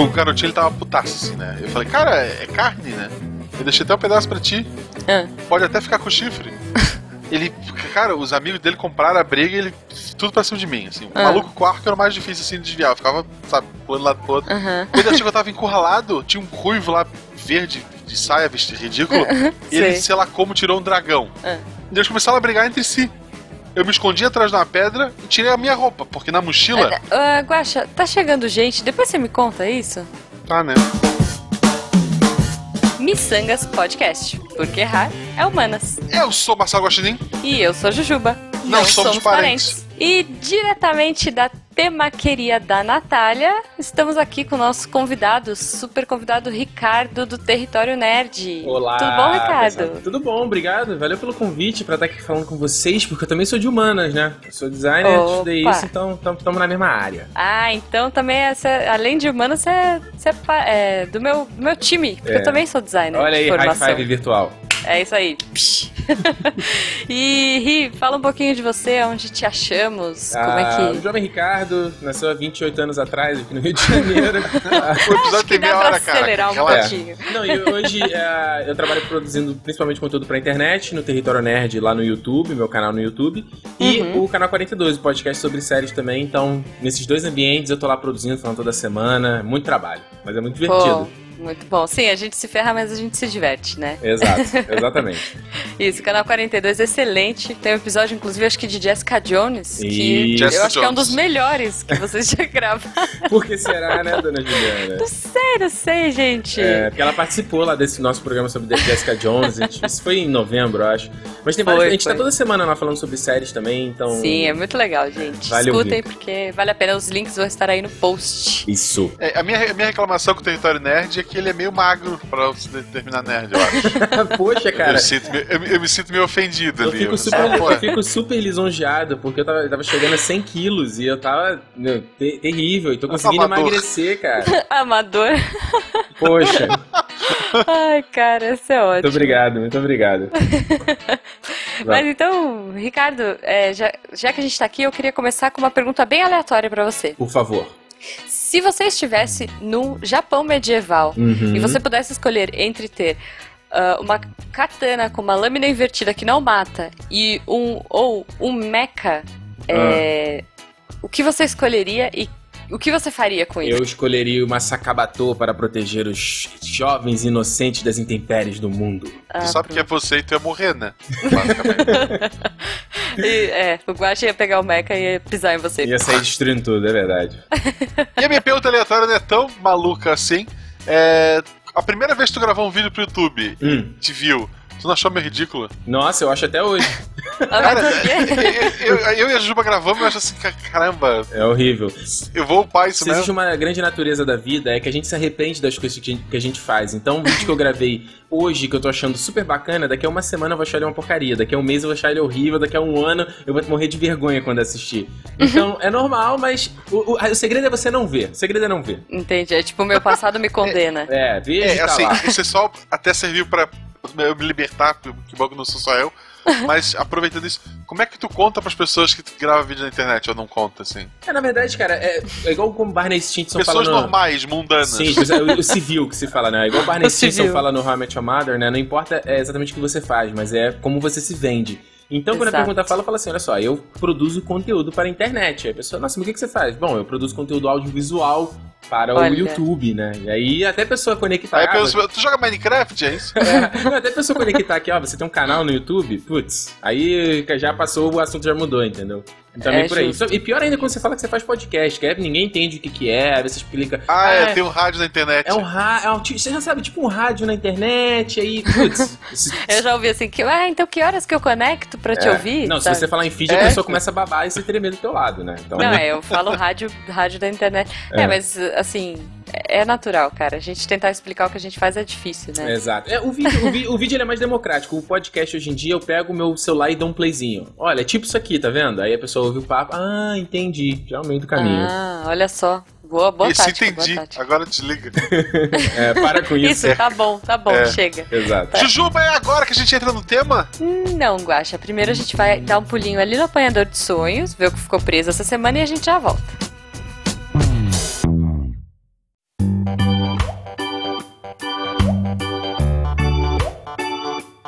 o garotinho ele tava putaço assim, né? Eu falei, cara, é carne, né? Eu deixei até um pedaço pra ti. Ah. Pode até ficar com chifre. Ele, cara, os amigos dele compraram a briga e ele. Tudo pra cima de mim, assim. O Ah. maluco com arco era o mais difícil assim de desviar. Eu ficava, sabe, pulando lá pro outro. Aham. Quando eu eu tava encurralado, tinha um ruivo lá, verde, de saia, vestido ridículo. e ele, Sei. lá como, tirou um dragão. Ah. E eles começaram a brigar entre si. Eu me escondi atrás de uma pedra e tirei a minha roupa, porque na mochila. Ah, Guaxa, tá chegando gente, depois você me conta isso? Tá, né? Missangas Podcast, porque errar é humanas. Eu sou Marcelo Guaxinim. E eu sou Jujuba. Não somos parentes. E diretamente da temaqueria da Natália, estamos aqui com o nosso convidado, super convidado Ricardo do Território Nerd. Olá! Tudo bom, Ricardo? pessoal. Tudo bom, obrigado. Valeu pelo convite pra estar aqui falando com vocês, porque eu também sou de humanas, né? Eu sou designer, Opa. estudei isso, então estamos na mesma área. Ah, então também, é, além de humano, você é, é do, meu, do meu time, porque É. eu também sou designer Olha aí, high five virtual. É isso aí. e Ri, fala um pouquinho de você, onde te achamos, como é Ah, O que... jovem Ricardo nasceu há 28 anos atrás aqui no Rio de Janeiro. O episódio tem que dá meia pra hora, cara. acelerar um Relaxa. pouquinho. Não, e hoje é, eu trabalho produzindo principalmente conteúdo pra internet, no Território Nerd, lá no YouTube, meu canal no YouTube, e Uhum. o canal 42, o podcast sobre séries também. Então, nesses dois ambientes eu tô lá produzindo, falando toda semana. Muito trabalho, mas é muito Pô, divertido. Muito bom. Sim, a gente se ferra, mas a gente se diverte, né? Exato, exatamente. Isso, o canal 42 é excelente. Tem um episódio, inclusive, acho que de Jessica Jones, que Isso. eu Jessica acho que é um Jones. dos melhores que vocês já gravaram. Por que será, né, dona Juliana? Não sei, não sei, gente. É, porque ela participou lá desse nosso programa sobre Jessica Jones. gente- isso foi em novembro, eu acho. Mas tem Foi, várias, a gente foi. tá toda semana lá falando sobre séries também, então. Sim, é muito legal, gente. Vale Escutem, ouvir. porque vale a pena. Os links vão estar aí no post. Isso. É, a, minha, a minha reclamação com o território nerd é que ele é meio magro pra se determinar nerd, eu acho. Poxa, cara. eu, sinto, me- eu, eu me sinto meio ofendido Eu ali. fico, Eu- super, Ah, eu fico super lisonjeado, porque eu tava, tava chegando a 100 quilos e eu tava meu, te- terrível. E tô conseguindo Amador. emagrecer, cara. Amador. Poxa, Ai, cara, isso é muito ótimo. obrigado, muito obrigado. Mas então, Ricardo, é, já, já que a gente tá aqui, eu queria começar com uma pergunta bem aleatória pra você. Por favor. Se você estivesse no Japão medieval Uhum. e você pudesse escolher entre ter ah, uma katana com uma lâmina invertida que não mata e um ou um mecha, é, o que você escolheria e o que você faria com isso? Eu escolheria uma Sakabato para proteger os jovens inocentes das intempéries do mundo. Ah, tu sabe que é você e tu ia morrer, né? Basicamente. E, é, o Guache ia pegar o mecha e ia pisar em você. Ia sair destruindo tudo, é verdade. e a minha pergunta aleatória não é tão maluca assim. É. A primeira vez que tu gravou um vídeo pro YouTube, Hum. te viu, tu não achou meio ridículo? Nossa, eu acho até hoje. Cara, eu, eu- eu e a Juba gravamos e eu acho assim, ca- caramba, É horrível. eu vou upar isso Se existe uma grande natureza da vida, é que a gente se arrepende das coisas que a gente, que a gente faz. Então, o vídeo que eu gravei hoje, que eu tô achando super bacana, daqui a uma semana eu vou achar ele uma porcaria. Daqui a um mês eu vou achar ele horrível. Daqui a um ano eu vou morrer de vergonha quando assistir. Então, é normal, mas o, o- o segredo é você não ver. O segredo é não ver. Entendi. É tipo, o meu passado me condena. É, veja e É, tá assim, lá. isso é só até serviu pra eu me libertar, que bom que não sou só eu. Mas aproveitando isso, como é que tu conta pras pessoas que tu grava vídeo na internet ou não conta, assim? É, na verdade, cara, é, é igual como o Barney Stinson Pessoas fala no... normais, mundanas. Sim, é, o, o civil que se fala, né? Igual o Barney O Stinson civil. fala no How I Met Your Mother, né? Não importa é, exatamente o que você faz, mas é como você se vende. Então, quando a Exato. pergunta fala, fala assim, olha só, eu produzo conteúdo para a internet. Aí a pessoa, nossa, mas o que, que você faz? Bom, eu produzo conteúdo audiovisual para Olha. o YouTube, né? E aí até a pessoa conectar... Aí ah, tu joga Minecraft, é isso? é, não, até a pessoa conectar aqui, ó, você tem um canal no YouTube, putz, aí já passou, o assunto já mudou, entendeu? Então É é por aí. justo. E pior ainda quando você fala que você faz podcast, que é, ninguém entende o que, que é, aí você explica. Ah, é, tem um rádio na internet. É um rádio, é um, você já sabe, tipo um rádio na internet, aí, putz. esse- Eu já ouvi assim, que, ah, então que horas que eu conecto pra te é. ouvir? Não, se sabe? você falar em feed, a É. pessoa começa a babar e se tremer do teu lado, né? Então, Não, é, eu falo rádio, rádio da internet. É. É. mas assim, é natural, cara. A gente tentar explicar o que a gente faz é difícil, né? Exato. É, o vídeo, o, vi- o vídeo ele é mais democrático. O podcast hoje em dia eu pego o meu celular e dou um playzinho. Olha, é tipo isso aqui, tá vendo? Aí a pessoa ouve o papo. Ah, entendi. Já é o meio do caminho. Ah, olha só. Boa, boa Isso, tática, entendi. boa tática. Agora desliga. É, para com isso. Isso, tá bom, tá bom, É. chega. Exato. Jujuba, é agora que a gente entra no tema? Não, Guaxa. Primeiro a gente vai dar um pulinho ali no apanhador de sonhos, ver o que ficou preso essa semana e a gente já volta.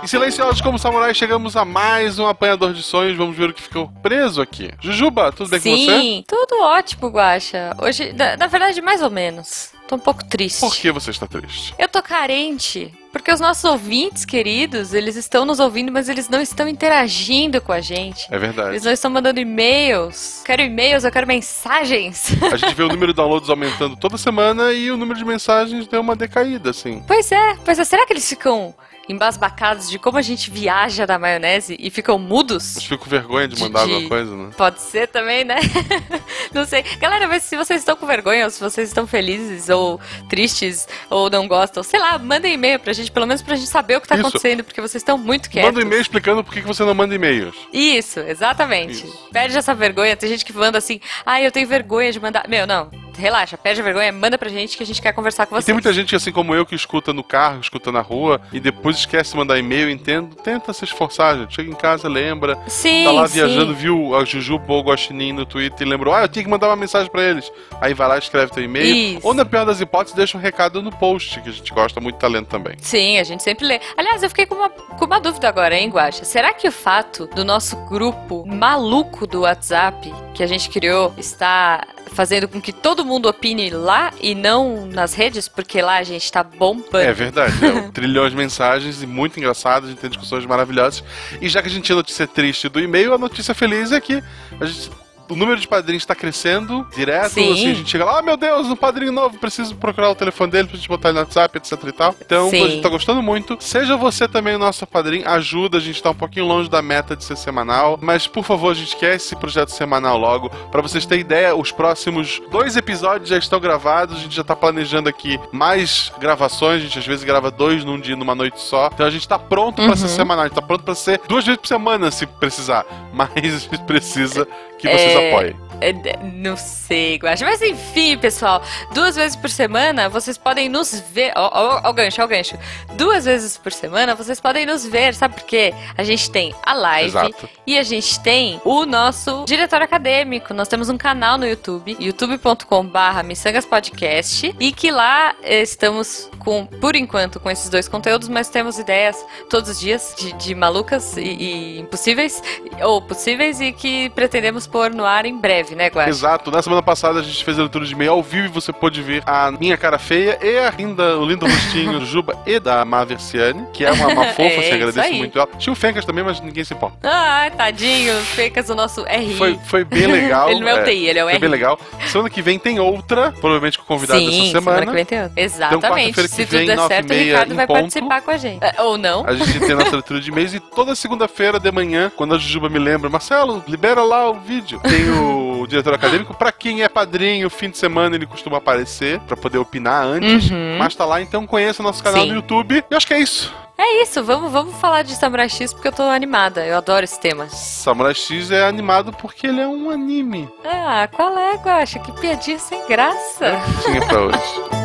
E silenciosos como samurai, chegamos a mais um apanhador de sonhos. Vamos ver o que ficou preso aqui. Jujuba, tudo bem Sim, com você? Sim, tudo ótimo, Guaxa. Hoje, na, na verdade, mais ou menos. Tô um pouco triste. Por que você está triste? Eu tô carente. Porque os nossos ouvintes queridos, eles estão nos ouvindo, mas eles não estão interagindo com a gente. É verdade. Eles não estão mandando e-mails. Quero e-mails, eu quero mensagens. A gente vê o número de downloads aumentando toda semana e o número de mensagens deu uma decaída, assim. Pois é, pois é. Será que eles ficam embasbacados de como a gente viaja na maionese e ficam mudos? Mas fico com vergonha de mandar De- alguma coisa, né? Pode ser também, né? não sei. Galera, mas se vocês estão com vergonha, ou se vocês estão felizes, ou tristes, ou não gostam, sei lá, mandem e-mail pra gente, pelo menos pra gente saber o que tá Isso. acontecendo, porque vocês estão muito quietos. Manda um e-mail explicando por que você não manda e-mails. Isso, exatamente. Isso. Perde essa vergonha. Tem gente que manda assim, ah, eu tenho vergonha de mandar. Meu, não. Relaxa, perde a vergonha, manda pra gente que a gente quer conversar com vocês. tem muita gente, assim como eu, que escuta no carro, escuta na rua, e depois esquece de mandar e-mail, entendo. Tenta se esforçar, gente. Chega em casa, lembra. Sim, Tá lá sim. viajando, viu a Jujuba ou Guaxinim no Twitter e lembrou, ah, eu tinha que mandar uma mensagem pra eles. Aí vai lá, escreve teu e-mail. Ou, na pior das hipóteses, deixa um recado no post, que a gente gosta muito de talento também. Sim, a gente sempre lê. Aliás, eu fiquei com uma, com uma dúvida agora, hein, Guaxa? Será que o fato do nosso grupo maluco do WhatsApp que a gente criou está fazendo com que todo mundo opine lá e não nas redes? Porque lá a gente tá bombando. É verdade, é um trilhão de mensagens e muito engraçado, a gente tem discussões maravilhosas. E já que a gente tinha notícia triste do e-mail, a notícia feliz é que a gente- o número de padrinhos está crescendo direto. Sim. Assim, a gente chega lá, ah, meu Deus, um padrinho novo, preciso procurar o telefone dele pra gente botar ele no WhatsApp, etc e tal. Então, Sim. a gente tá gostando muito. Seja você também o nosso padrinho, ajuda, a gente tá um pouquinho longe da meta de ser semanal. Mas, por favor, a gente quer esse projeto semanal logo. Pra vocês terem ideia, os próximos dois episódios já estão gravados, a gente já tá planejando aqui mais gravações, a gente às vezes grava dois num dia, numa noite só. Então a gente tá pronto pra Uhum. ser semanal, a gente tá pronto pra ser duas vezes por semana, se precisar. Mas a gente precisa que vocês É. É, Não sei, Guaxa. Mas enfim, pessoal, duas vezes por semana vocês podem nos ver. Ó, ó, ó o gancho, ó o gancho. Duas vezes por semana vocês podem nos ver, sabe por quê? A gente tem a live Exato. e a gente tem o nosso diretório acadêmico. Nós temos um canal no YouTube, youtube.com/barra Podcast, e que lá eh, estamos com, por enquanto, com esses dois conteúdos, mas temos ideias todos os dias de, de malucas e, e impossíveis, ou possíveis, e que pretendemos pôr no ar em breve, né, Guaxa? Exato. Na semana passada a gente fez a leitura de e-mail ao vivo e você pôde ver a minha cara feia e a linda, o lindo rostinho do Juba e da Maversiane, que é uma, uma fofa, É, assim, isso agradeço muito ela. Tinha o Fencas também, mas ninguém se importa. Ah, tadinho, Fecas, o nosso RI. Foi, foi bem legal. Ele não é o TI, ele é o Foi RI. bem legal. Semana que vem tem outra, provavelmente com o convidado Sim, dessa semana semana. que vem tem outro. Exatamente. quarta-feira que Se vem, tudo der certo, o Ricardo vai ponto. participar com a gente. É, Ou não. A gente tem a nossa leitura de e-mails e toda segunda-feira de manhã, quando a Jujuba me lembra, Marcelo, libera lá o vídeo. Tem o diretor acadêmico. Pra quem é padrinho, fim de semana ele costuma aparecer pra poder opinar antes. Uhum. Mas tá lá, então conheça o nosso canal Sim. no YouTube. E acho que é isso. É isso, vamos, vamos falar de Samurai X porque eu tô animada. Eu adoro esse tema. Samurai X é animado porque ele é um anime. Ah, qual é, Guaxa? Que piadinha sem graça. Tinha pra hoje.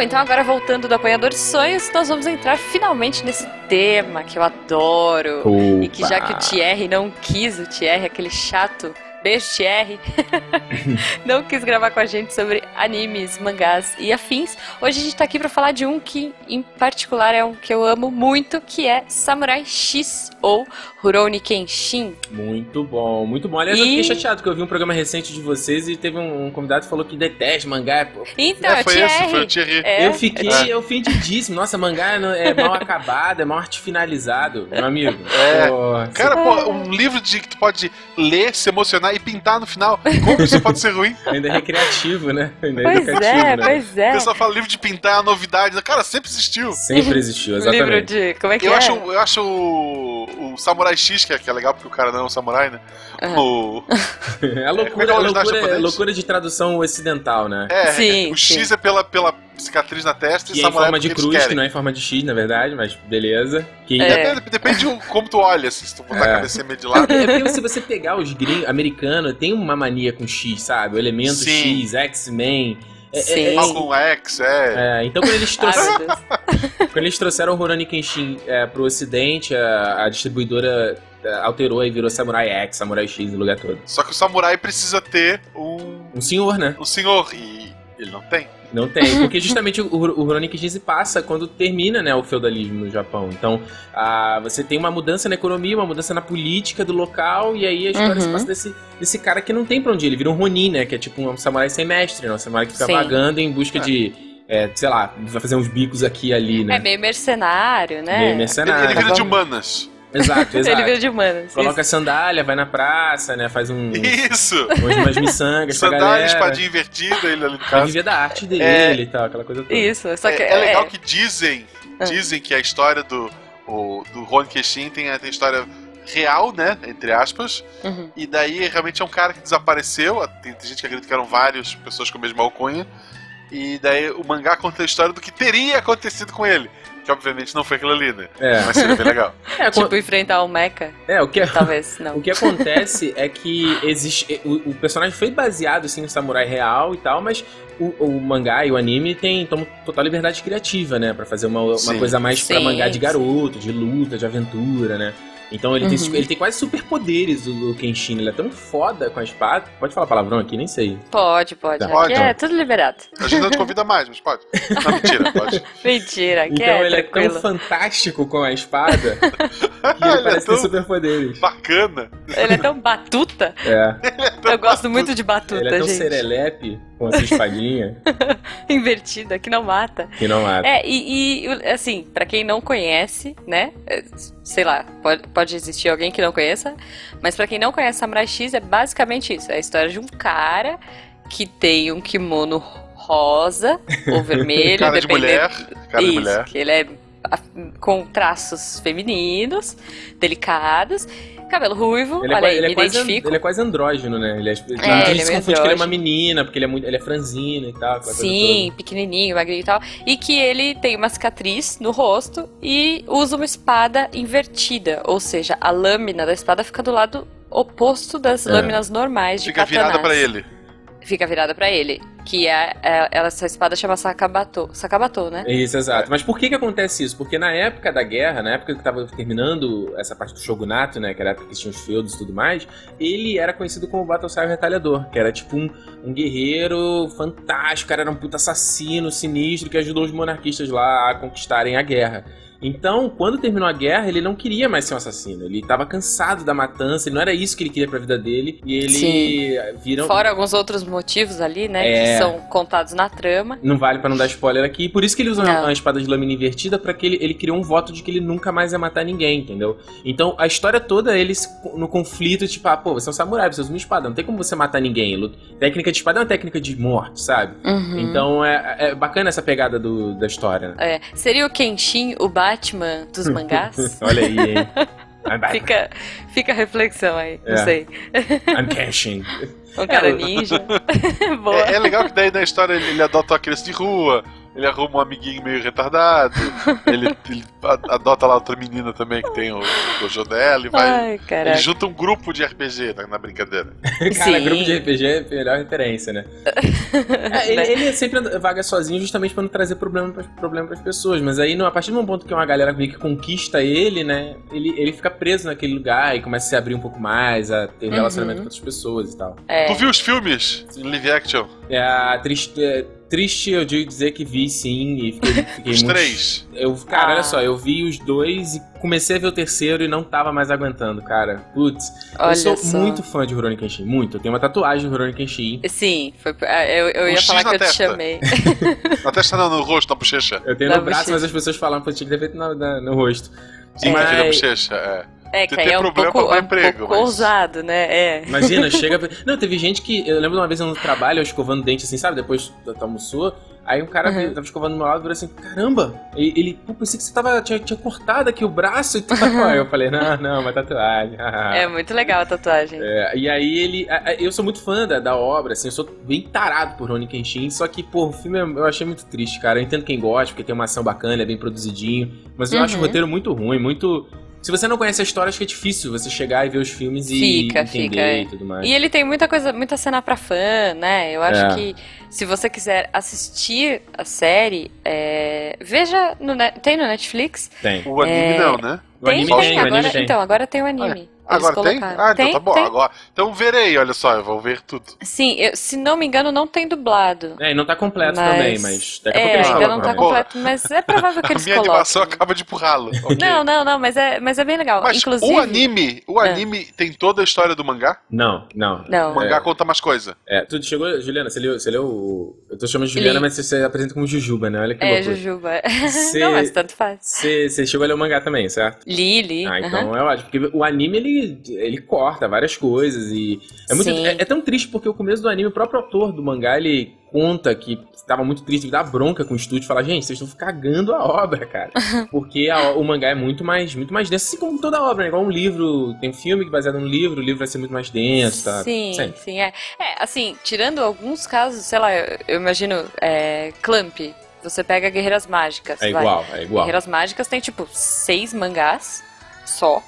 Bom, então agora voltando do Apanhador de Sonhos, nós vamos entrar finalmente nesse tema que eu adoro. E que já que o Thierry não quis, o Thierry, aquele chato, beijo Thierry, não quis gravar com a gente sobre animes, mangás e afins, hoje a gente tá aqui pra falar de um que em particular é um que eu amo muito, que é Samurai X ou Rurouni Kenshin. Muito bom, muito bom. Aliás, eu E- fiquei chateado porque eu vi um programa recente de vocês e teve um, um convidado que falou que detesta mangá. Pô. Então, é, é, foi Thierry. esse, foi o Thierry. É, eu fiquei é. ofendidíssimo. Nossa, mangá não- é mal acabado, é mal arte finalizado, meu amigo. É. Pô, Cara, pô, um livro de que tu pode ler, se emocionar e pintar no final. Como isso pode ser ruim? ainda é recreativo, né? Ainda é Pois educativo, é, né? pois O é. pessoal fala livro de pintar é uma novidade. Cara, sempre existiu. Sempre existiu, Livro exatamente. de. Como é que Eu é? acho, eu acho o, o Samurai X, que é, que é legal porque o cara não é um samurai, né? Aham. O, É a é loucura, é o a loucura, loucura de tradução ocidental, né? é, Sim, o X sim. é pela, pela cicatriz na testa Que e é em forma é de cruz, que não é em forma de X, na verdade, mas beleza. Que É. Depende, depende de um- como tu olha, assim, se tu botar É. a cabeça meio de lado. É porque se você pegar os gringos americanos, tem uma mania com X, sabe? O elemento Sim. X, X-Men. É- é- Sim. Malcolm X, é. é, então quando eles, trouxeram, quando eles trouxeram o Rurouni Kenshin é, pro ocidente, a, a distribuidora é, alterou e virou Samurai X, Samurai X no lugar todo. Só que o samurai precisa ter um, Um senhor, né? um senhor. E Ele não tem. Não tem, porque justamente o, o Rurouni Kenshin se passa quando termina né, o feudalismo no Japão. Então, a, você tem uma mudança na economia, uma mudança na política do local, e aí a história Uhum. se passa desse, desse cara que não tem pra onde ir. Ele vira um Ronin, né? Que é tipo um samurai sem mestre, né? Um samurai que fica Sim. vagando em busca de, é, sei lá, vai fazer uns bicos aqui e ali, né? É meio mercenário, né? Meio Ele, mercenário. ele vira de humanas. Exato, exato. Ele veio de humanas. Coloca a sandália, vai na praça, né? Faz um, Isso! umas, umas miçangas pra Sandália, galera. espadinha invertida, ele ali no caso. viver da arte dele É. e tal, aquela coisa toda. Isso, só que é, é legal é- que dizem, Ah. dizem que a história do, o, do Ron Keshin tem a tem a história real, né? Entre aspas. Uhum. E daí realmente é um cara que desapareceu. Tem, tem gente que acredita que eram várias pessoas com a mesma alcunha. E daí o mangá conta a história do que teria acontecido com ele. Que obviamente não foi aquilo ali, né? É, Mas seria bem legal. é, Tipo, enfrentar um mecha, é o que talvez não. O que acontece é que existe. O, o personagem foi baseado assim, no samurai real e tal, mas o, o mangá e o anime tem tomam total liberdade criativa, né? Pra fazer uma, uma Sim. coisa mais pra Sim, mangá de sim. garoto, de luta, de aventura, né? Então ele, tem, Uhum. ele tem quase superpoderes, o, o Kenshin. Ele é tão foda com a espada. Pode falar palavrão aqui? Nem sei. Pode, pode. Pode. Aqui é tudo liberado. A gente não te convida mais, mas pode. Não, mentira, pode. Mentira, aqui Então é ele é tão tranquilo. fantástico com a espada que ele Ele é parece tão ter superpoderes. bacana. Ele é tão batuta. É. Eu gosto muito de batuta, Ele é tão gente. serelepe com essa espadinha Invertida, que não mata. que não mata. É, e, e, assim, pra quem não conhece, né? é, Sei lá, pode, pode existir alguém que não conheça, mas pra quem não conhece Samurai X é basicamente isso. É a história de um cara que tem um kimono rosa ou vermelho, Cara de mulher. Cara de Isso, mulher. que ele é com traços femininos, delicados, cabelo ruivo, Ele é, olha qua- aí, ele, é quase, identifico. ele é quase andrógeno, né? Ele é, É, a ele gente é se confunde que ele é uma menina, porque ele é, muito, ele é franzino e tal. Sim, pequenininho, magrinho e tal. E que ele tem uma cicatriz no rosto e usa uma espada invertida. Ou seja, a lâmina da espada fica do lado oposto das É. lâminas normais de Fica virada katanas. pra ele. Fica virada pra ele. Que é, é- ela- essa espada chama Sakabato. Sakabato, né? Isso, exato. Mas por que que acontece isso? Porque na época da guerra, na época que tava terminando essa parte do shogunato, né? Que era a época que tinha os feudos e tudo mais, ele era conhecido como Battlestar Retalhador, que era tipo um, um guerreiro fantástico, era um puta assassino, sinistro, que ajudou os monarquistas lá a conquistarem a guerra. Então, quando terminou a guerra, ele não queria mais ser um assassino. Ele tava cansado da matança, e não era isso que ele queria pra vida dele. E ele Sim. vira. Fora alguns outros motivos ali, né? É. Que são contados na trama. Não vale pra não dar spoiler aqui. Por isso que ele usa Não. uma espada de lâmina invertida, pra que ele, ele criou um voto de que ele nunca mais ia matar ninguém, entendeu? Então a história toda ele se- no conflito, tipo, ah, pô, você é um samurai, você usa uma espada, não tem como você matar ninguém. Técnica de espada é uma técnica de morte, sabe? Uhum. Então é, é bacana essa pegada do- da história. né? É, seria o Kenshin o Batman dos mangás? Olha aí, hein? Fica, fica a reflexão aí, não É. sei. I'm cashing. Um cara É, eu- ninja. Boa. É, é legal que daí na história ele, ele adota uma criança de rua, ele arruma um amiguinho meio retardado, ele, ele a- adota lá outra menina também que tem o dojo dela e vai. Ai, Ele junta um grupo de RPG na, na brincadeira. Cara, Sim. grupo de RPG é a melhor referência, né? É, ele, ele sempre anda- vaga sozinho justamente pra não trazer problema pras, problema pras pessoas. Mas aí, no- a partir de um ponto que uma galera meio que conquista ele, né? Ele, ele fica preso naquele lugar e começa a se abrir um pouco mais, a ter Uhum. relacionamento com outras pessoas e tal. É. Tu viu os filmes em live action? É, triste, é, triste eu digo dizer que vi sim e fiquei, fiquei Os muito... três. Eu, cara, Ah. olha só, eu vi os dois e comecei a ver o terceiro e não tava mais aguentando, cara. Putz, Olha eu sou só. muito fã de Rurouni Kenshin, muito. Eu tenho uma tatuagem do Rurouni Kenshin. Sim, foi, ah, eu, eu ia falar na que eu te testa. chamei. Na testa não, no rosto, na bochecha. Eu tenho Da no braço, bochecha. mas as pessoas falam que eu tinha que ter feito na- na- no rosto. Sim, Mas- aqui na bochecha, é. É, Tem- que aí tem é um problema pouco, é um emprego, pouco mas- ousado, né? É. Imagina, chega. Não, teve gente que. Eu lembro de uma vez no trabalho, eu escovando dente assim, sabe? Depois tu almoçou. Aí um cara Uhum. tava escovando do meu lado e falou assim: caramba! E- Ele, pô, pensei que você tava, tinha, tinha cortado aqui o braço e tal. Aí eu falei: não, não, uma tatuagem. É muito legal a tatuagem. É, e aí ele. a- a- Eu sou muito fã da, da obra, assim, eu sou bem tarado por Rony Kenshin, só que, pô, o filme eu eu achei muito triste, cara. Eu entendo quem gosta, porque tem uma ação bacana, ele é bem produzidinho. Mas eu acho o Uhum. roteiro muito ruim, muito. Se você não conhece a história, acho que é difícil você chegar e ver os filmes e Fica, entender fica, é. e tudo mais. E ele tem muita coisa, muita cena pra fã, né? Eu acho É. que se você quiser assistir a série, é, veja no tem no Netflix. Tem. O anime É, não, né? O tem, anime tem, tem, agora, anime tem. então agora tem o anime. Agora tem? Ah, então Tem, tá bom. tem. Agora, então verei, olha só, eu vou ver tudo. Sim, eu- se não me engano, não tem dublado. É, e não tá completo Mas- também, mas daqui a pouco É, eles ainda não tá completo, mas é provável que A eles minha coloquem. animação acaba de empurrá-lo. ok. Não, não, não, mas é, mas é bem legal. Mas Inclusive. o anime, o É. anime tem toda a história do mangá? Não, não. Não. O mangá É. conta mais coisa. É, tu chegou, Juliana, você leu, você leu o... Eu tô chamando de Juliana, Li. mas você, você apresenta como Jujuba, né? Olha que É, loucura. Jujuba. Cê- Não, mas tanto faz. Você, chegou a ler o mangá também, certo? Li, li. Ah, então é ótimo. Porque o anime, ele, ele corta várias coisas e... É, muito, é, é tão triste porque o começo do anime, o próprio autor do mangá, ele conta que estava muito triste, dá bronca com o estúdio, fala, gente, vocês estão cagando a obra, cara. Porque a- o mangá é muito mais, muito mais denso, assim como toda obra, né? Igual um livro, tem um filme é baseado num livro, o livro vai ser muito mais denso, tá? Sim, Sempre. sim, é. É, assim, tirando alguns casos, sei lá, eu, eu imagino, é, Clamp, você pega Guerreiras Mágicas. É vai. igual, é igual. Guerreiras Mágicas tem, tipo, seis mangás só,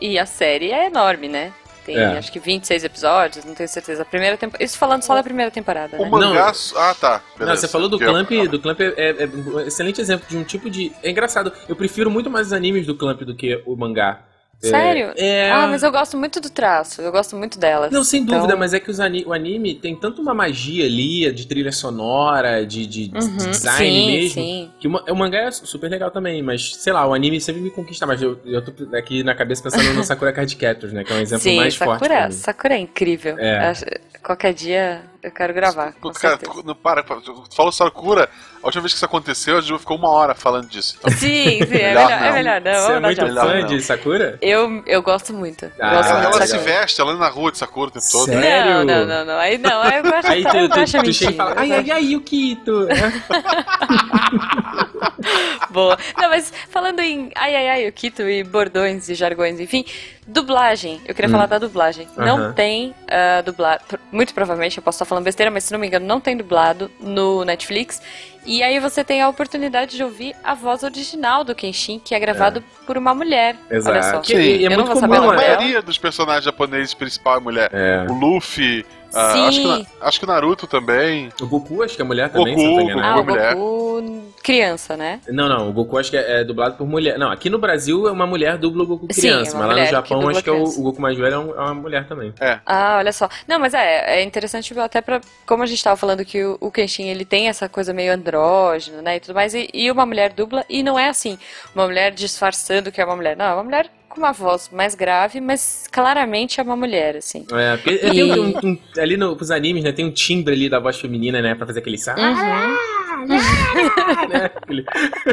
e a série é enorme, né? Tem, É. acho que 26 episódios, não tenho certeza. A primeira temporada. Isso falando só da primeira temporada, O né? mangá. Ah, tá. Não, você falou do Eu- Clamp, do Clamp é, é- é um excelente exemplo de um tipo de... É engraçado, eu prefiro muito mais os animes do Clamp do que o mangá. É- Sério? É... Ah, mas eu gosto muito do traço, eu gosto muito delas. Não, sem Então- dúvida, mas é que ani- o anime tem tanto uma magia ali, de trilha sonora, de, de- de Uhum, design sim, mesmo, sim. que o, o mangá é super legal também, mas sei lá, o anime sempre me conquista mais. Eu, eu tô aqui na cabeça pensando no Sakura Card Captors, né, que é um exemplo Sim, mais forte pra Sakura. Sakura é incrível. É. Qualquer dia eu quero gravar. Com Cara, certeza. tu, não, para, tu falou Sakura, a última vez que isso aconteceu, a Ju ficou uma hora falando disso. Então, Sim, sim, é Melhor é não. melhor não. Você é muito. Melhor fã não. de Sakura? Eu, eu gosto muito. Ah, gosto ela, muito ela se veste, ela anda na rua de Sakura o tempo todo. Sério? Não, não, não, não. Aí não, aí eu acho, Aí eu tu, tu, tu mentira. chega e fala, ai, ai, ai, Yukito. Boa. Não, mas falando em ai, ai, ai, o Kito e bordões e jargões, enfim, dublagem. Eu queria falar da dublagem. Não Hum. Tem uh, dublado, muito provavelmente, eu posso estar falando besteira, mas se não me engano, não tem dublado no Netflix. E aí você tem a oportunidade de ouvir a voz original do Kenshin, que é gravado por uma mulher. Olha só. Exato. Sim. E, é Eu não muito vou comum, saber Mano, a Não, né? maioria dos personagens japoneses principal é mulher. É. O Luffy, ah, Sim. acho, que, acho que o Naruto também. O Goku, acho que é mulher também, Goku, não Goku. enganado. Ah, o mulher. Goku criança, né? Não, não, o Goku acho que é, é dublado por mulher. Não, aqui no Brasil é uma mulher dubla o Goku Sim, criança, é uma mas lá no Japão acho que é o, o Goku mais velho é, um- é uma mulher também. Ah, olha só. Não, mas é, é interessante até pra. Como a gente tava falando que o, o Kenshin ele tem essa coisa meio andrógeno, né? E tudo mais. E, e uma mulher dubla, e não é assim, uma mulher disfarçando que é uma mulher. Não, é uma mulher com uma voz mais grave, mas claramente é uma mulher, assim. É, porque E- tem um, um- um- ali no, pros animes, né, tem um timbre ali da voz feminina, né, pra fazer aquele... Uhum. Né, aquele-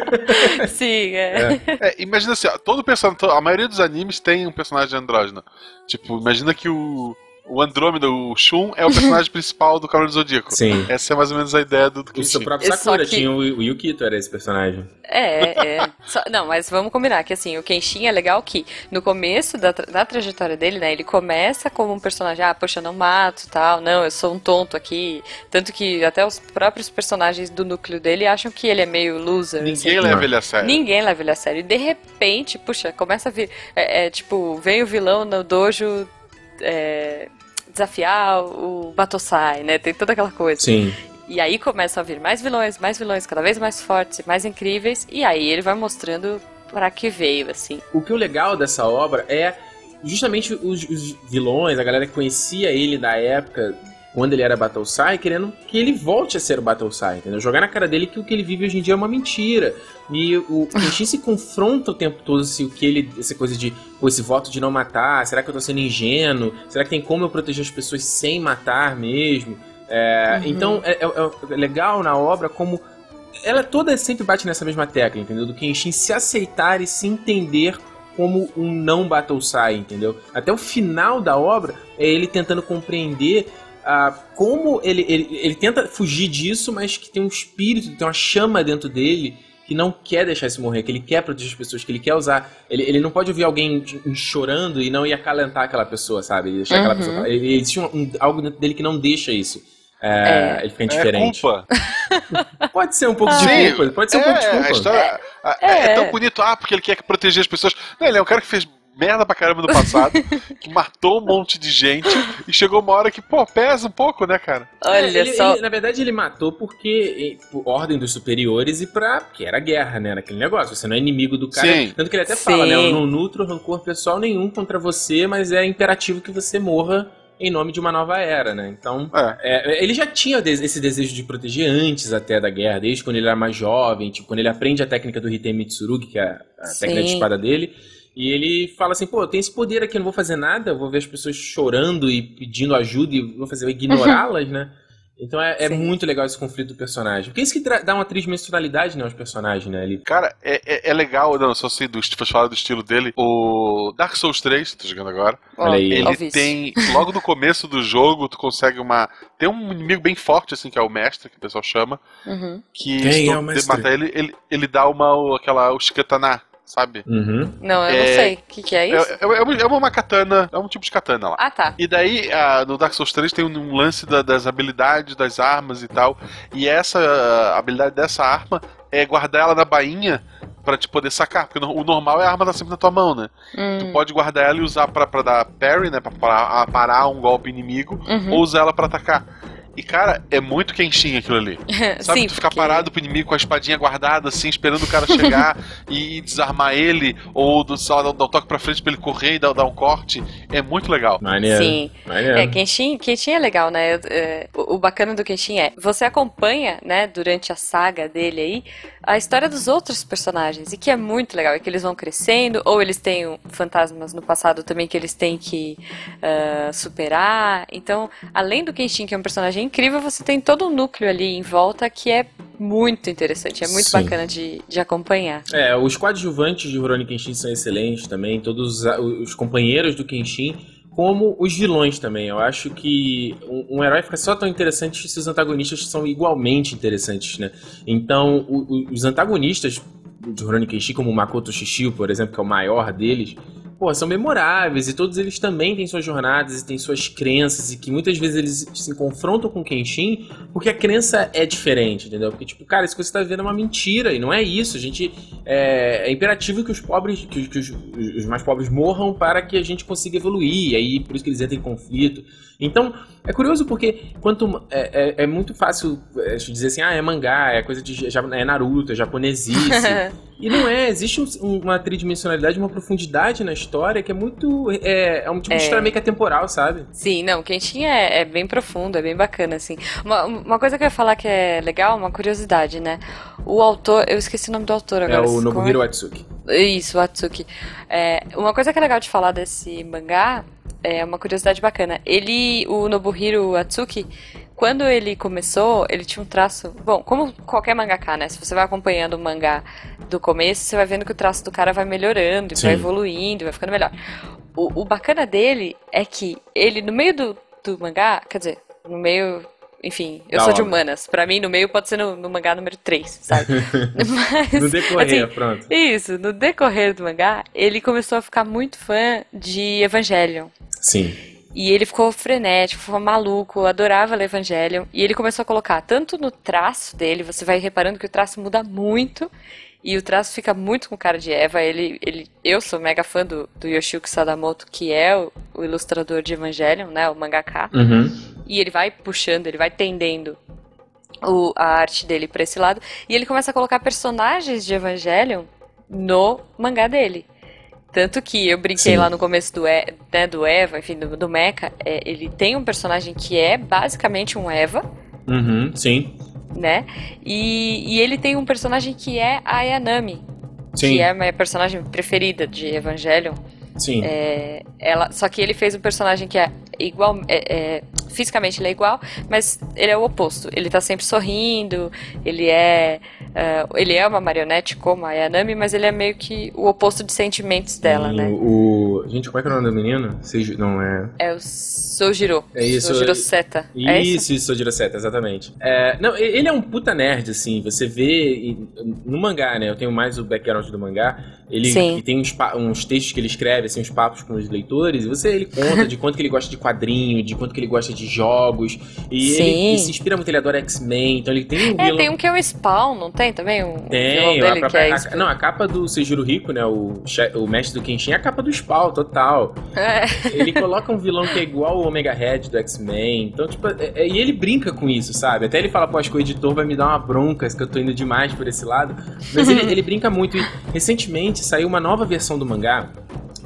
Sim, é. É, imagina assim, todo personagem, a maioria dos animes tem um personagem andrógeno. Tipo, imagina que o, o Andrômeda, o Shun, é o personagem principal do Cavaleiro do Zodíaco. Sim. Essa é mais ou menos a ideia do, do O seu Kenshin. próprio Só Sakura que- tinha o, o Yukito, era esse personagem. É, é. Só- não, mas vamos combinar que assim, o Kenshin é legal que no começo da, tra- da trajetória dele, né, ele começa como um personagem, ah, poxa, eu não mato, tal, não, eu sou um tonto aqui. Tanto que até os próprios personagens do núcleo dele acham que ele é meio loser. assim. Ninguém leva ele a sério. Ninguém leva ele a sério. E de repente, puxa, começa a vir. É, é, tipo, vem o vilão no dojo é, desafiar o Batosai, né? Tem toda aquela coisa. Sim. E aí começam a vir mais vilões, mais vilões, cada vez mais fortes, mais incríveis. E aí ele vai mostrando pra que veio, assim. O que é o legal dessa obra é justamente os, os vilões, a galera que conhecia ele da época, quando ele era Battlesai, querendo que ele volte a ser o Battlesai, entendeu? Jogar na cara dele que o que ele vive hoje em dia é uma mentira. E o Kenshin se confronta o tempo todo se o que ele. essa coisa de. Pô, esse voto de não matar, será que eu tô sendo ingênuo? Será que tem como eu proteger as pessoas sem matar mesmo? É, Uhum. Então é, é- é legal na obra como. Ela toda sempre bate nessa mesma tecla, entendeu? Do Kenshin se aceitar e se entender como um não Battlesai, entendeu? Até o final da obra é ele tentando compreender ah, como ele, ele, ele tenta fugir disso, mas que tem um espírito, tem uma chama dentro dele que não quer deixar isso morrer, que ele quer proteger as pessoas, que ele quer usar. Ele, ele não pode ouvir alguém chorando e não ir acalentar aquela pessoa, sabe? E Deixar aquela Uhum. pessoa. Ele, existe um- um- algo dentro dele que não deixa isso. É, É. Ele fica É indiferente. culpa. Pode ser um pouco de Sim, culpa. Pode ser um é, pouco de a culpa. história- a- é, É. é tão bonito, ah, porque ele quer proteger as pessoas. Não, ele é um cara que fez merda pra caramba no passado, que matou um monte de gente e chegou uma hora que, pô, pesa um pouco, né, cara? Olha É, ele- só. ele- na verdade, ele matou porque por ordem dos superiores e pra. que era guerra, né? Naquele negócio. Você não é inimigo do cara. Sim. Tanto que ele até Sim. fala, né? Eu não nutro rancor pessoal nenhum contra você, mas é imperativo que você morra em nome de uma nova era, né? Então. É. É, ele já tinha esse desejo de proteger antes até da guerra, desde quando ele era mais jovem, tipo, quando ele aprende a técnica do Hitei Mitsurugi, que é a, a Sim. técnica de espada dele. E ele fala assim, pô, eu tenho esse poder aqui, eu não vou fazer nada, eu vou ver as pessoas chorando e pedindo ajuda e vou fazer eu ignorá-las, né? Então é, é muito legal esse conflito do personagem. Porque é isso que dá uma tridimensionalidade, né, aos personagens, né? Ele... Cara, é, é, é legal, não, só sei do, se fosse falar do estilo dele. O Dark Souls 3, tô jogando agora. Aí. Ele tem. Logo no começo do jogo, tu consegue uma. Tem um inimigo bem forte, assim, que é o mestre, que o pessoal chama. Uhum. Que Quem se é o mestre? matar ele, ele, ele dá uma. o- aquela. o shikataná, sabe? Uhum. Não, eu É- não sei. O que, que é isso? é, é uma- é uma katana, é um tipo de katana lá. Ah, tá. E daí, ah, no Dark Souls 3 tem um, um lance da- das habilidades das armas e tal. E essa a habilidade dessa arma é guardar ela na bainha pra te poder sacar. Porque o normal é a arma tá sempre na tua mão, né? Tu Hum, pode guardar ela e usar pra, pra dar parry, né? Pra parar, parar um golpe inimigo. uhum. Ou usar ela pra atacar. E, cara, é muito Kenshin aquilo ali. Sabe, Sim, tu ficar porque- parado pro inimigo com a espadinha guardada, assim, esperando o cara chegar e desarmar ele, ou do, só dar, um toque pra frente pra ele correr e dar, dar um corte. É muito legal. Maneiro. Sim. Maneiro. É, Kenshin, Kenshin é legal, né? É, o, o bacana do Kenshin é, você acompanha, né, durante a saga dele aí, a história dos outros personagens, e que é muito legal, é que eles vão crescendo, ou eles têm fantasmas no passado também que eles têm que ah, superar. Então, além do Kenshin, que é um personagem incrível, você tem todo um núcleo ali em volta que é muito interessante, é muito Sim. bacana de, de acompanhar. É, os coadjuvantes de Rurouni Kenshin são excelentes também, todos os, os companheiros do Kenshin, como os vilões também. Eu acho que um, um herói fica só tão interessante se os antagonistas são igualmente interessantes, né? Então, o- o- os antagonistas de Rurouni Kenshin, como o Makoto Shishio, por exemplo, que é o maior deles, pô, são memoráveis e todos eles também têm suas jornadas e têm suas crenças e que muitas vezes eles se confrontam com Kenshin porque a crença é diferente, entendeu? Porque, tipo, cara, isso que você tá vendo é uma mentira e não é isso. A gente. É, é imperativo que os pobres, que, que os, os mais pobres morram para que a gente consiga evoluir. E aí, por isso que eles entram em conflito. Então, é curioso porque quanto é, é, é muito fácil é, dizer assim, ah, é mangá, é coisa de é Naruto, é japonesice. e não é, existe um- uma tridimensionalidade, uma profundidade na história que é muito. É, é um tipo É. de história meio que atemporal, sabe? Sim, não, Kenshin é, é bem profundo, é bem bacana, assim. Uma, uma coisa que eu ia falar que é legal, uma curiosidade, né? O autor, eu esqueci o nome do autor É agora. o como Nobuhiro Atsuki. Isso, o Atsuki. É, uma coisa que é legal de falar desse mangá, é uma curiosidade bacana. Ele, o Nobuhiro Atsuki, quando ele começou, ele tinha um traço. Bom, como qualquer mangaká, né? Se você vai acompanhando o mangá do começo, você vai vendo que o traço do cara vai melhorando, e vai evoluindo, vai ficando melhor. O, o bacana dele é que ele, no meio do, do mangá, quer dizer, no meio. Enfim, eu Da sou de obra. humanas. Pra mim, no meio pode ser no, no mangá número 3, sabe? Mas, No decorrer, assim, pronto. isso, no decorrer do mangá, ele começou a ficar muito fã de Evangelion. Sim. E ele ficou frenético, ficou maluco, adorava ler Evangelion. E ele começou a colocar tanto no traço dele, você vai reparando que o traço muda muito. E o traço fica muito com cara de Eva. Ele, ele, eu sou mega fã do, do Yoshiko Sadamoto, que é o, o ilustrador de Evangelion, né? O mangaka. Uhum. E ele vai puxando, ele vai tendendo o- a arte dele pra esse lado. E ele começa a colocar personagens de Evangelion no mangá dele. Tanto que eu brinquei Sim. lá no começo do, E- né, do Eva, enfim, do, do Mecha. é, ele tem um personagem que é basicamente um Eva, Uhum. Sim. né? E, e ele tem um personagem que é a Ayanami, Sim. que é a minha personagem preferida de Evangelion. Sim. É, ela, só que ele fez um personagem que é igual, é, é, fisicamente ele é igual, mas ele é o oposto. Ele tá sempre sorrindo, ele é, é, ele é uma marionete como a Yanami, mas ele é meio que o oposto de sentimentos dela, né? O- Gente, como é que é o nome do menino? Seiji- Não é. É o Sojiro. É isso, Sojiro é- Seta. É isso? Isso, isso, Sojiro Seta, exatamente. É, não, ele é um puta nerd, assim. Você vê no mangá, né? Eu tenho mais o background do mangá. Ele Sim. tem uns, uns textos que ele escreve, assim, uns papos com os leitores. E você ele conta de quanto que ele gosta de quadrinho, de quanto que ele gosta de jogos. E Sim. ele, ele se inspira muito, ele adora X-Men, então ele tem um É, vilão. tem um que é o Spawn, não tem também? Um Tem, vilão a dele que própria, é a- não, a capa do Seijuro Rico, né, o, o mestre do Kenshin, é a capa do Spawn, total. É. Ele coloca um vilão que é igual o Omega Red do X-Men, então, tipo, é- é- e ele brinca com isso, sabe? Até ele fala, pô, acho que o editor vai me dar uma bronca, que eu tô indo demais por esse lado, mas ele, ele brinca muito, e recentemente saiu uma nova versão do mangá,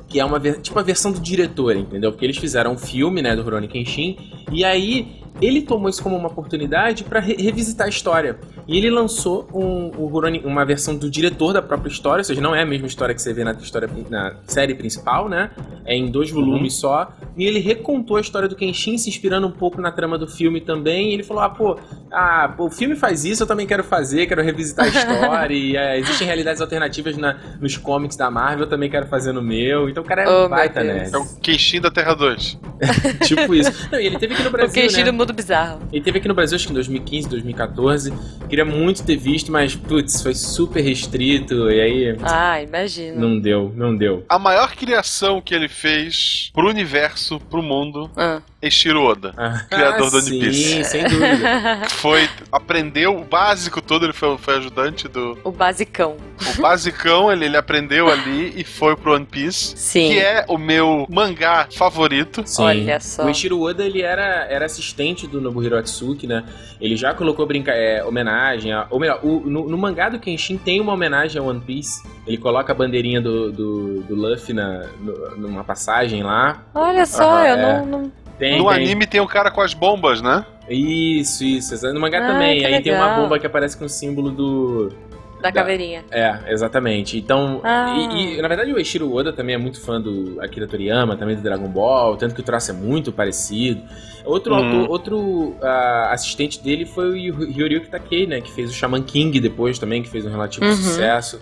que é uma tipo a versão do diretor, entendeu? Porque eles fizeram um filme, né, do Rurouni Kenshin, e aí ele tomou isso como uma oportunidade pra re- revisitar a história. E ele lançou um, Rurouni- uma versão do diretor da própria história, ou seja, não é a mesma história que você vê na, história, na série principal, né? É em dois volumes só. E ele recontou a história do Kenshin, se inspirando um pouco na trama do filme também. E ele falou: ah, pô, ah, pô, o filme faz isso, eu também quero fazer, quero revisitar a história. e é, existem realidades alternativas na- nos comics da Marvel, eu também quero fazer no meu. Então o cara é Oh, um baita, né? É o Kenshin da Terra 2. tipo isso. Não, e ele teve aqui no O Brasil. Kenshin né? do Mundo Bizarro. Ele teve aqui no Brasil, acho que em 2015, 2014. Queria muito ter visto, mas, putz, foi super restrito. E aí, Ah, imagino. não deu, não deu. A maior criação que ele fez pro universo, pro mundo, Ah. É Shiro Oda. Ah, Criador do One sim, Piece. sem dúvida. Foi, aprendeu o básico todo, ele foi, foi ajudante do. o basicão. O basicão, ele, ele aprendeu ali e foi pro One Piece. Sim. Que é o meu mangá favorito. Sim. Olha só. O Eiichiro Oda, ele era, era assistente do Nobuhiro Atsuki, né? Ele já colocou brinca é, homenagem, a, ou melhor, o- no, no mangá do Kenshin tem uma homenagem a One Piece. Ele coloca a bandeirinha do, do, do Luffy na, no- numa passagem lá. Olha só, Aham, eu é. não, não- Tem, no tem. anime tem o cara com as bombas, né? Isso, isso. No mangá Ah, também. Aí tem uma legal. bomba que aparece com o símbolo do. Da caveirinha. É, exatamente. Então, Ah. e, e, na verdade o Eiichiro Oda também é muito fã do Akira Toriyama, também do Dragon Ball, tanto que o traço é muito parecido. Outro Uhum. autor, outro ah, assistente dele foi o Yu- Hiroyuki Takei, né, que fez o Shaman King depois também, que fez um relativo Uhum. sucesso.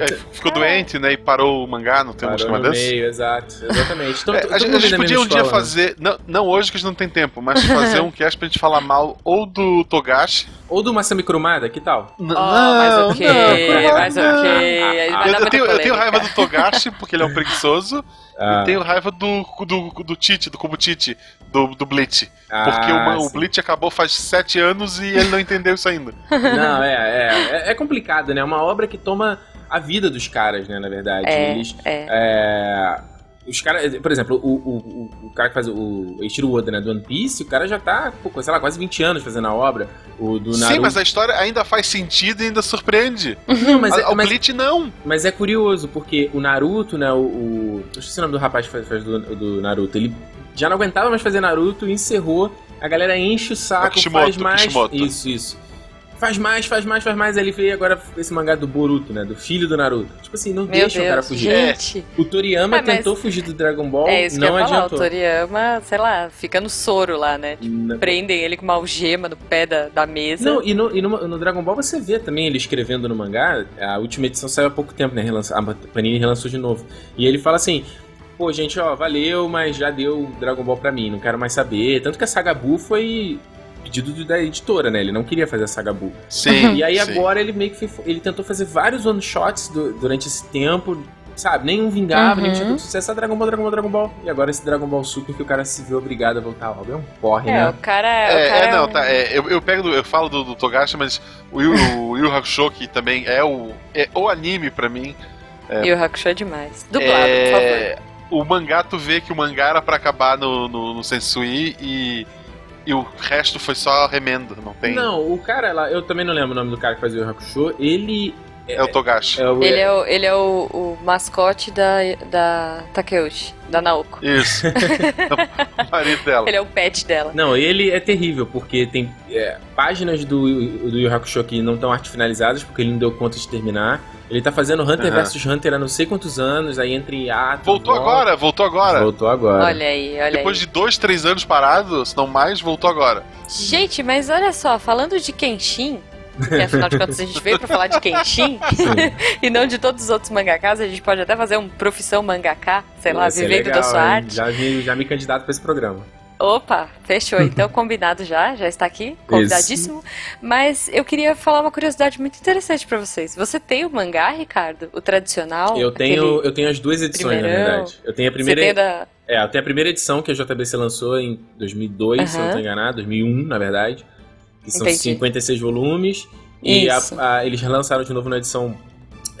Aí ficou doente, né? E parou o mangá, não tem um Parou esquema no desse? meio, exato, exatamente. Então, É, a gente, a gente podia um dia né? fazer, não, não hoje que a gente não tem tempo, mas fazer um cast pra gente falar mal ou do Togashi. Ou do Masami Kurumada, que tal? N- Oh, mas ok, mas não. ok. Aí vai Eu, eu tenho, eu tenho raiva do Togashi porque ele é um preguiçoso. Ah, E tenho raiva do, do, do Tite, do Kubutiti, do, do Bleach. ah, Porque o, o acabou faz sete anos e ele não entendeu isso ainda. Não, é, é, é, é complicado, né? É uma obra que toma a vida dos caras, né, na verdade. É, Eles, é. É, os caras, por exemplo, o, o, o, o cara que faz o Eiichiro Oda, né, do One Piece, o cara já tá, pô, sei lá, quase 20 anos fazendo a obra. O do Naruto. Sim, mas a história ainda faz sentido e ainda surpreende. Não, mas, é, A- o mas, Bleach não. mas é curioso, porque o Naruto, né, o... o eu esqueci o nome do rapaz que faz, faz do, do Naruto, ele já não aguentava mais fazer Naruto, encerrou, a galera enche o saco, Kishimoto, faz mais... Kishimoto. Isso, isso. Faz mais, faz mais, faz mais. Aí ele veio agora esse mangá do Boruto, né? Do filho do Naruto. Tipo assim, não Meu deixa o cara Deus, fugir. gente. O Toriyama Ah, mas- tentou fugir do Dragon Ball, É isso que não eu ia falar. adiantou. O Toriyama, sei lá, fica no soro lá, né? N- Prendem ele com uma algema no pé da, da mesa. Não, e, no, e no, no Dragon Ball você vê também ele escrevendo no mangá. A última edição saiu há pouco tempo, né? Relança, a Panini relançou de novo. E ele fala assim: pô, gente, ó, valeu, mas já deu Dragon Ball pra mim, não quero mais saber. Tanto que a Saga Buu foi pedido do- da editora, né? Ele não queria fazer a Saga Buu. Sim. E aí sim. agora ele meio que fez- ele tentou fazer vários one-shots du- durante esse tempo. Sabe, nenhum vingava, Uhum. nenhum tinha tanto sucesso. Só Dragon Ball, Dragon Ball, Dragon Ball. E agora esse Dragon Ball Super que o cara se viu obrigado a voltar logo. É um porre, É, né? o cara, É, o cara é, não, um- tá. é, eu, eu pego, do- eu falo do, do Togashi, mas o Yu, o Yu Hakusho, que também é o, é o anime pra mim. E o Hakusho é demais. Dublado, por favor. é, o mangá, tu vê que o mangá era pra acabar no, no, no Sensui e, e o resto foi só remendo, não tem. Não, o cara lá, eu também não lembro o nome do cara que fazia o Hakusho. Ele. É o Togashi. É o, Ele é o, ele é o, o mascote da, da Takeuchi, da Naoko. Isso. o marido dela. Ele é o pet dela. Não, ele é terrível, porque tem é, páginas do, do Yu Hakusho que não estão arte finalizadas, porque ele não deu conta de terminar. Ele tá fazendo Hunter Aham. vs Hunter há não sei quantos anos, aí entre atos. Voltou volta- agora, voltou agora. Voltou agora. Olha aí, olha Depois aí. de dois, três anos parado, se não mais, voltou agora. Gente, mas olha só, falando de Kenshin, que afinal de contas a gente veio pra falar de Kenshin e não de todos os outros mangakas, a gente pode até fazer um profissão mangaká, sei lá, ser vivendo da legal, sua hein? arte. Já, vi, já me candidato pra esse programa. Opa, fechou. Então, combinado já, já está aqui, convidadíssimo. Mas eu queria falar uma curiosidade muito interessante para vocês. Você tem o mangá, Ricardo? O tradicional? Eu tenho, eu tenho as duas edições, primeirão. na verdade. Eu tenho a primeira. Você tem da... É, tenho a primeira edição que a JBC lançou em 2002, se eu não tô enganado, 2001, na verdade. Que são Entendi. 56 volumes. E a- Isso. a- eles lançaram de novo na edição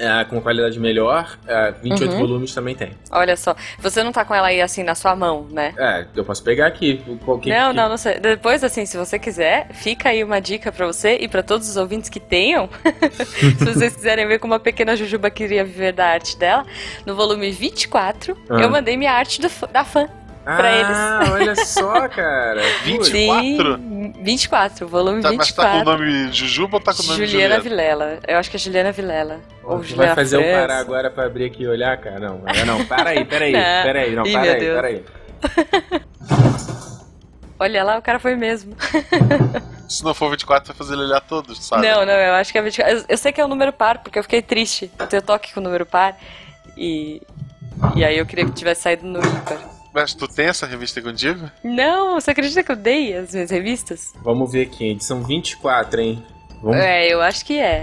é, com qualidade melhor. É, 28 Uhum. volumes também tem. Olha só, você não tá com ela aí assim na sua mão, né? É, eu posso pegar aqui. Qual que- não, que- não, não sei. Depois, assim, se você quiser, fica aí uma dica pra você e pra todos os ouvintes que tenham. se vocês quiserem ver como a pequena Jujuba queria viver da arte dela, no volume 24, Ah. eu mandei minha arte do da fã. Pra ah, olha só, cara. Putz. 24? Sim, 24, volume Tá, mas tá com o 24. nome Jujuba ou tá com o nome Juliana Juliana? Vilela. Eu acho que é Juliana Vilela. Ou Você Juliana vai fazer eu parar agora pra abrir aqui e olhar, cara? Não, não. Para aí, para aí, Não. para aí. Não, Ih, para aí, Deus. para aí. Olha lá, o cara foi mesmo. Se não for 24, vai fazer ele olhar todos, sabe? Não, não, eu acho que é 24. Eu, eu sei que é o número par, porque eu fiquei triste. Eu tenho toque com o número par. E. E aí eu queria que tivesse saído no ímpar. Mas tu tem essa revista contigo? Não, você acredita que eu dei as minhas revistas? Vamos ver aqui, edição 24, hein? Vamos, É, eu acho que é.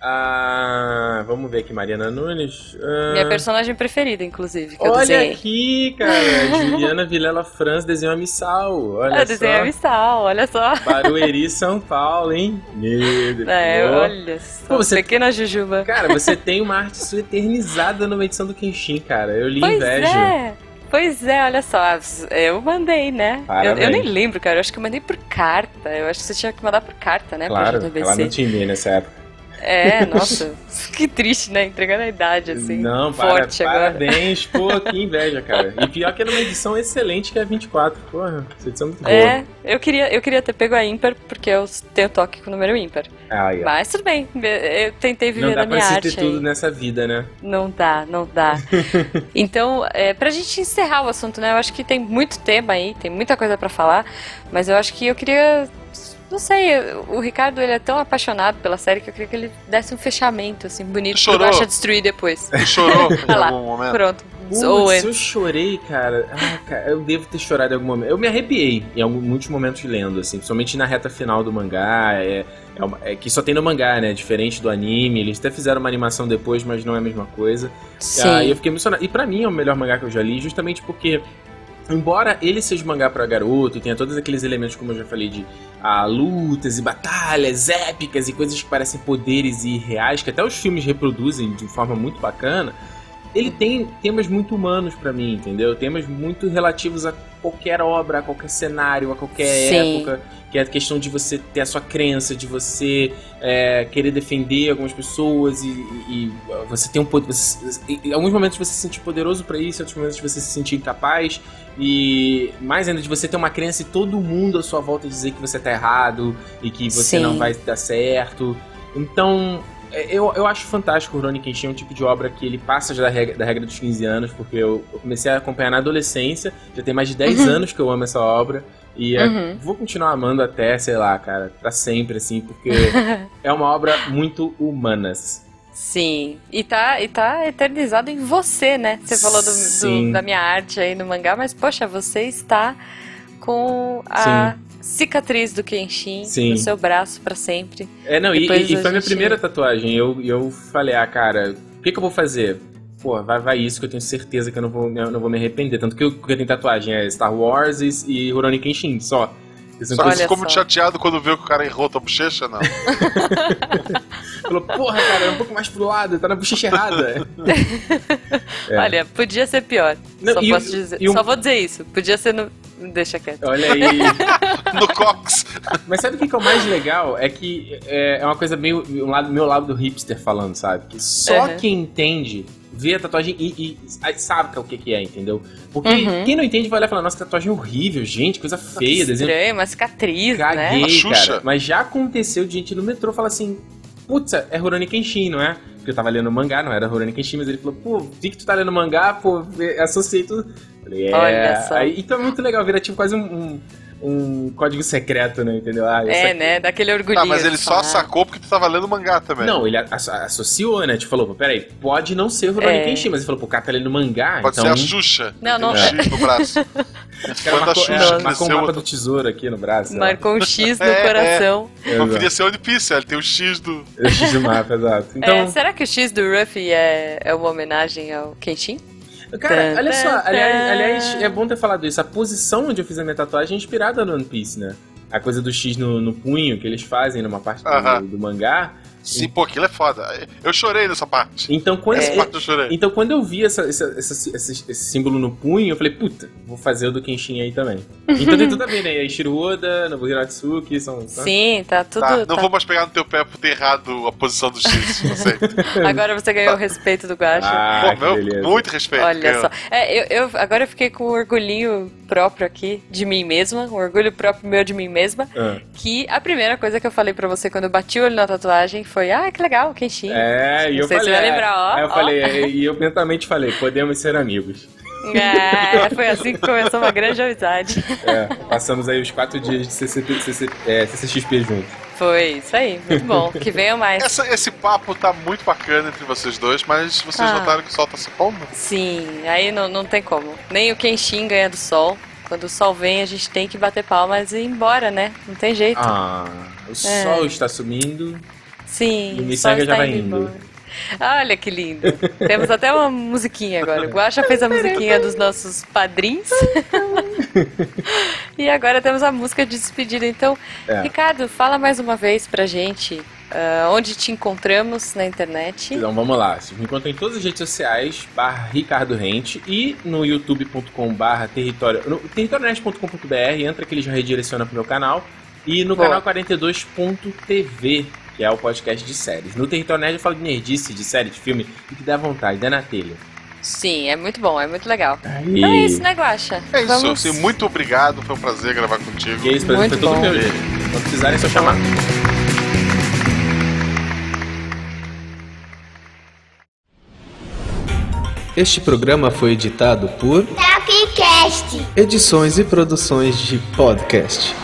ah, vamos ver aqui, Mariana Nunes. Ah, Minha personagem preferida, inclusive, Olha aqui, cara. Juliana Vilela Franz desenhou a Missal. Olha Eu só. desenhei a Missal, olha só. Barueri, São Paulo, hein? Meu Deus. É, Ó. olha só. Pô, você- Pequena Jujuba. Cara, você tem uma arte sua eternizada numa edição do Kenshin, cara. Eu li Pois inveja. é. Pois é, olha só, eu mandei, né? Eu, eu nem lembro, cara. Eu acho que eu mandei por carta. Eu acho que você tinha que mandar por carta, né? Claro, ela não tinha e-mail nessa época. É, nossa, que triste, né? Entregando a idade, assim. não, para, forte agora. parabéns. Pô, que inveja, cara. E pior que era uma edição excelente que é a 24. Porra, essa edição é muito boa. É, eu queria, eu queria ter pego a ímpar, porque eu tenho toque com o número ímpar. Aí, ó. Mas tudo bem, eu tentei viver Não dá da pra minha arte ter tudo aí. nessa vida, né? Não dá, não dá. então, é, pra gente encerrar o assunto, né? Eu acho que tem muito tema aí, tem muita coisa pra falar, mas eu acho que eu queria. Não sei, o Ricardo ele é tão apaixonado pela série que eu queria que ele desse um fechamento, assim, bonito, pro Chorou. Guaxa destruir depois. Tu chorou em algum momento? Pronto. Putz, eu chorei, cara. Ah, cara, eu devo ter chorado em algum momento. Eu me arrepiei em algum- muitos momentos lendo, assim, principalmente na reta final do mangá. É, é, uma- é que só tem no mangá, né? Diferente do anime. Eles até fizeram uma animação depois, mas não é a mesma coisa. Sim. Ah, e eu fiquei emocionado. E pra mim é o melhor mangá que eu já li, justamente porque. Embora ele seja um mangá pra garoto, tenha todos aqueles elementos, como eu já falei, de ah, lutas e batalhas épicas e coisas que parecem poderes irreais, que até os filmes reproduzem de forma muito bacana, ele tem temas muito humanos pra mim, entendeu? Temas muito relativos a qualquer obra, a qualquer cenário, a qualquer Sim. época, que é a questão de você ter a sua crença, de você é, querer defender algumas pessoas e, e- e você tem um poder. você- Em alguns momentos você se sentir poderoso pra isso, em outros momentos você se sentir incapaz. E mais ainda de você ter uma crença e todo mundo à sua volta dizer que você tá errado e que você Sim. não vai dar certo. Então, eu, eu acho fantástico o Rurouni Kenshin, é um tipo de obra que ele passa já da regra, da regra dos 15 anos, porque eu, eu comecei a acompanhar na adolescência, já tem mais de 10 Uhum. anos que eu amo essa obra. E é, Uhum. vou continuar amando até, sei lá, cara, pra sempre, assim, porque é uma obra muito humanas. Sim. E tá, e tá eternizado em você, né? Você falou do- do- da minha arte aí no mangá, mas poxa, você está com a cicatriz do Kenshin Sim. no seu braço pra sempre. É, não, e, Depois e- e a foi a minha gente- primeira tatuagem. Eu, eu falei, ah, cara, o que, que eu vou fazer? Pô, vai, vai isso que eu tenho certeza que eu não vou, eu não vou me arrepender. Tanto que eu, que eu tenho tatuagem é Star Wars e, e Rurouni Kenshin, só. Olha ficou muito chateado quando viu que o cara errou tua bochecha, não. Falou, porra, cara, é um pouco mais pro lado, tá na bochecha errada. É. Olha, podia ser pior. Não, Só e- posso dizer. e um- Só vou dizer isso. Podia ser no. Deixa quieto. Olha aí. No Cox. Mas sabe o que, que é o mais legal? É que é, é uma coisa meio. Um lado, meu lado do hipster falando, sabe? Que só Uhum. quem entende vê a tatuagem e, e- sabe o que, que é, entendeu? Porque Uhum. quem não entende vai olhar e falar, nossa, que tatuagem horrível, gente, coisa feia, desenho. Estranho, uma cicatriz, né? Caguei, Xuxa. cara. Mas já aconteceu de gente no metrô falar assim, putz, é Rurouni Kenshin, não é? Porque eu tava lendo mangá, não era Rurouni Kenshin, mas ele falou, pô, vi que tu tá lendo mangá, pô, associei tudo. Falei, é. Olha só. Aí, então é muito legal, vira tipo quase um, um, um código secreto, né? Entendeu? Ah, É, saquei. né? Daquele orgulhinho. Ah, mas ele de só falar. sacou porque tu tava lendo mangá também. Não, ele asso- associou, né? Tipo, falou, pô, peraí, pode não ser o Rurouni É. Kenshin, mas ele falou, pô, o cara tá lendo mangá, Pode então... ser a Xuxa. Não, não- um X no braço. O cara marcou, Xuxa é, marcou um mapa outra- do tesouro aqui no braço. Marcou um X no É, é. coração. Não Exato. podia ser One Piece, ele tem o X do. Eu fiz o mapa, exato. Então, É, será que o X do Ruffy é, é uma homenagem ao Kenshin? Cara, olha só, aliás, aliás, é bom ter falado isso. A posição onde eu fiz a minha tatuagem é inspirada no One Piece, né? A coisa do X no, no punho que eles fazem numa parte do, Aham. do mangá. Sim, pô, aquilo é foda. Eu chorei nessa parte. Então quando, Essa parte eu chorei. então, quando eu vi essa, essa- essa- esse, esse símbolo no punho, eu falei, puta, vou fazer o do Kenshin aí também. Então tem tudo a ver, né? E Shiro Oda, Nobuhiro Natsuki, são... são- Sim, tá tudo. Tá, não tá- vou mais pegar no teu pé por ter errado a posição do X, não sei. Agora você ganhou o respeito do Guacha. Ah, Pô, que meu, muito respeito. Olha ganhou. só. É, eu, eu- agora eu fiquei com um orgulhinho próprio aqui de mim mesma, um orgulho próprio meu de mim mesma, Ah. que a primeira coisa que eu falei pra você quando eu bati o olho na tatuagem foi, ah, que legal, Kenshin. É, e Não eu sei se falei. vai é. lembrar, ó, Aí eu ó. falei, é, e eu mentalmente falei, podemos ser amigos. É, foi assim que começou uma grande amizade. É, passamos aí os quatro dias de CCP, CC, é, CCXP junto. Foi isso aí, muito bom. Que venham mais. Essa- esse papo tá muito bacana entre vocês dois, mas vocês Ah. notaram que o sol tá se pondo? Sim, aí não, não tem como. Nem o Kenshin ganha do sol. Quando o sol vem, a gente tem que bater palmas e ir embora, né? Não tem jeito. Ah, o sol está sumindo. Sim, E Missanga sol já vai indo. Olha que lindo. Temos até uma musiquinha agora. O Guaxa fez a musiquinha dos nossos padrinhos. e agora temos a música de despedida. Então, É. Ricardo, fala mais uma vez pra gente ah, onde te encontramos na internet. Então vamos lá. Vocês me encontram em todas as redes sociais, barra Ricardo Rente, e no youtube.com barra território. No territorionet.com.br, entra que ele já redireciona pro meu canal. E no Boa. canal 42.tv, que é o podcast de séries. No Território Nerd eu falo de nerdice, de série, de filme, o que dá vontade, dá na telha. Sim, é muito bom, é muito legal. Aí. Então é isso, né, Guaxa? É isso, Vamos... assim, muito obrigado, foi um prazer gravar contigo. E é isso, prazer Muito foi todo bom. meu, gente. Quando precisarem, é só chamar. Este programa foi editado por Tapcast. Edições e Produções de Podcast.